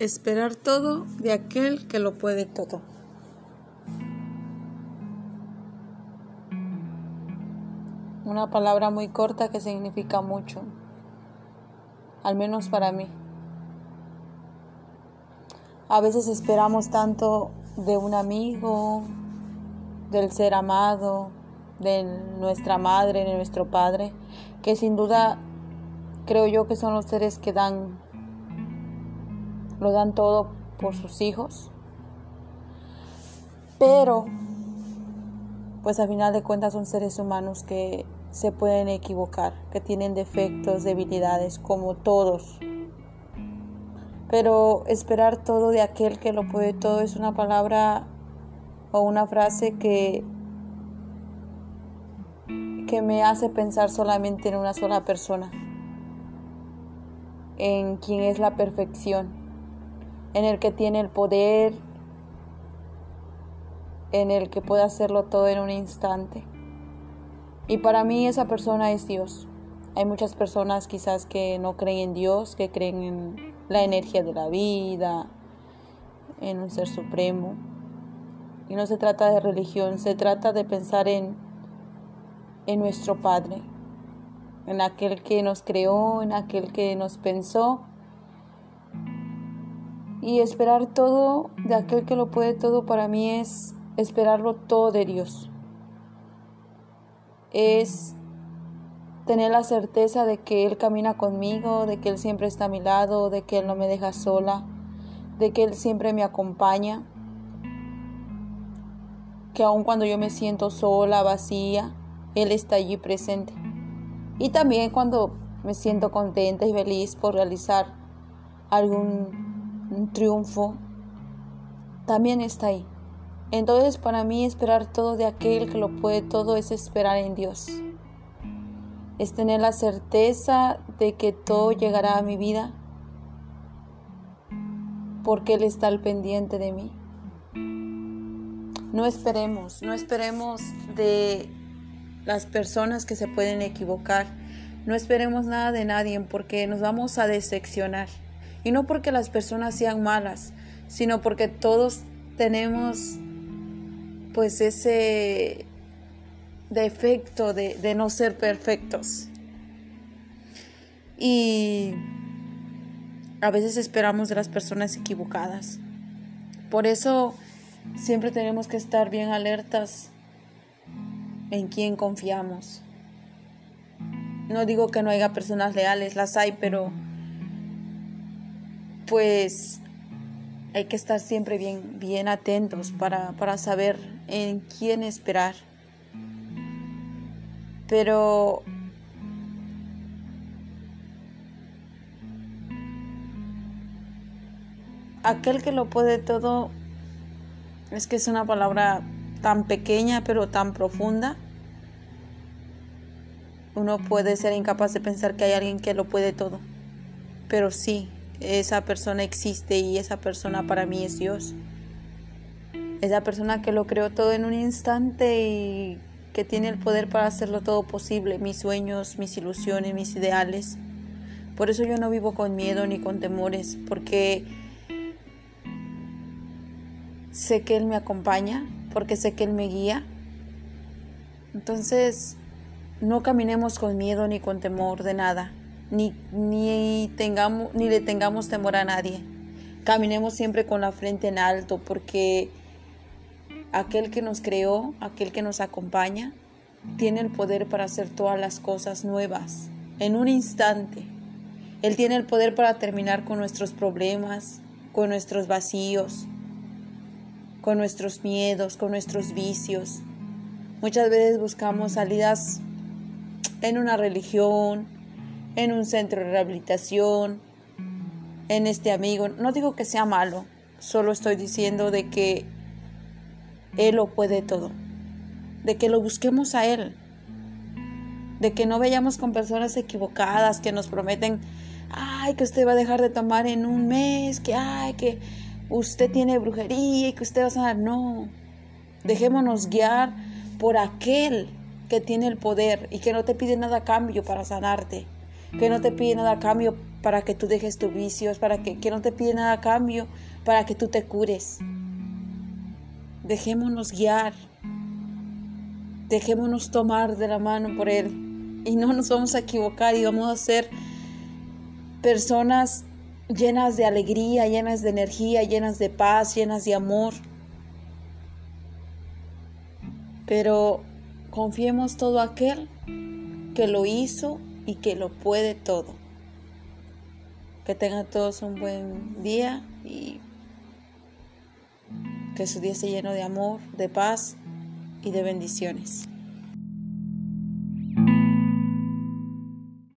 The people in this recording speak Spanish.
Esperar todo de aquel que lo puede todo. Una palabra muy corta que significa mucho, al menos para mí. A veces esperamos tanto de un amigo, del ser amado, de nuestra madre, de nuestro padre, que sin duda creo yo que son los seres que dan, lo dan todo por sus hijos. Pero, pues a final de cuentas son seres humanos que se pueden equivocar, que tienen defectos, debilidades, como todos. Pero esperar todo de aquel que lo puede todo es una palabra o una frase que, que me hace pensar solamente en una sola persona, en quien es la perfección, en el que tiene el poder, en el que puede hacerlo todo en un instante. Y para mí esa persona es Dios. Hay muchas personas quizás que no creen en Dios, que creen en la energía de la vida, en un ser supremo. Y no se trata de religión, se trata de pensar en, en nuestro Padre, en aquel que nos creó, en aquel que nos pensó. Y esperar todo de aquel que lo puede todo para mí es esperarlo todo de Dios es tener la certeza de que Él camina conmigo, de que Él siempre está a mi lado, de que Él no me deja sola, de que Él siempre me acompaña, que aun cuando yo me siento sola, vacía, Él está allí presente. Y también cuando me siento contenta y feliz por realizar algún triunfo, también está ahí. Entonces para mí esperar todo de aquel que lo puede todo es esperar en Dios. Es tener la certeza de que todo llegará a mi vida porque Él está al pendiente de mí. No esperemos, no esperemos de las personas que se pueden equivocar. No esperemos nada de nadie porque nos vamos a decepcionar. Y no porque las personas sean malas, sino porque todos tenemos pues ese defecto de, de no ser perfectos. Y a veces esperamos de las personas equivocadas. Por eso siempre tenemos que estar bien alertas en quién confiamos. No digo que no haya personas leales, las hay, pero pues hay que estar siempre bien, bien atentos para, para saber en quién esperar. Pero aquel que lo puede todo es que es una palabra tan pequeña pero tan profunda. Uno puede ser incapaz de pensar que hay alguien que lo puede todo, pero sí, esa persona existe y esa persona para mí es Dios. Esa persona que lo creó todo en un instante y que tiene el poder para hacerlo todo posible, mis sueños, mis ilusiones, mis ideales. Por eso yo no vivo con miedo ni con temores, porque sé que Él me acompaña, porque sé que Él me guía. Entonces, no caminemos con miedo ni con temor de nada ni, ni, tengamos, ni le tengamos temor a nadie. Caminemos siempre con la frente en alto porque aquel que nos creó, aquel que nos acompaña, tiene el poder para hacer todas las cosas nuevas en un instante. Él tiene el poder para terminar con nuestros problemas, con nuestros vacíos, con nuestros miedos, con nuestros vicios. Muchas veces buscamos salidas en una religión, en un centro de rehabilitación, en este amigo. No digo que sea malo, solo estoy diciendo de que Él lo puede todo, de que lo busquemos a Él, de que no vayamos con personas equivocadas que nos prometen, ay, que usted va a dejar de tomar en un mes, que ay, que usted tiene brujería y que usted va a sanar. No, dejémonos guiar por aquel que tiene el poder y que no te pide nada a cambio para sanarte que no te pide nada a cambio para que tú dejes tus vicios, para que, que no te pide nada a cambio para que tú te cures. Dejémonos guiar, dejémonos tomar de la mano por Él y no nos vamos a equivocar y vamos a ser personas llenas de alegría, llenas de energía, llenas de paz, llenas de amor. Pero confiemos todo aquel que lo hizo y que lo puede todo. Que tengan todos un buen día y que su día esté lleno de amor, de paz y de bendiciones.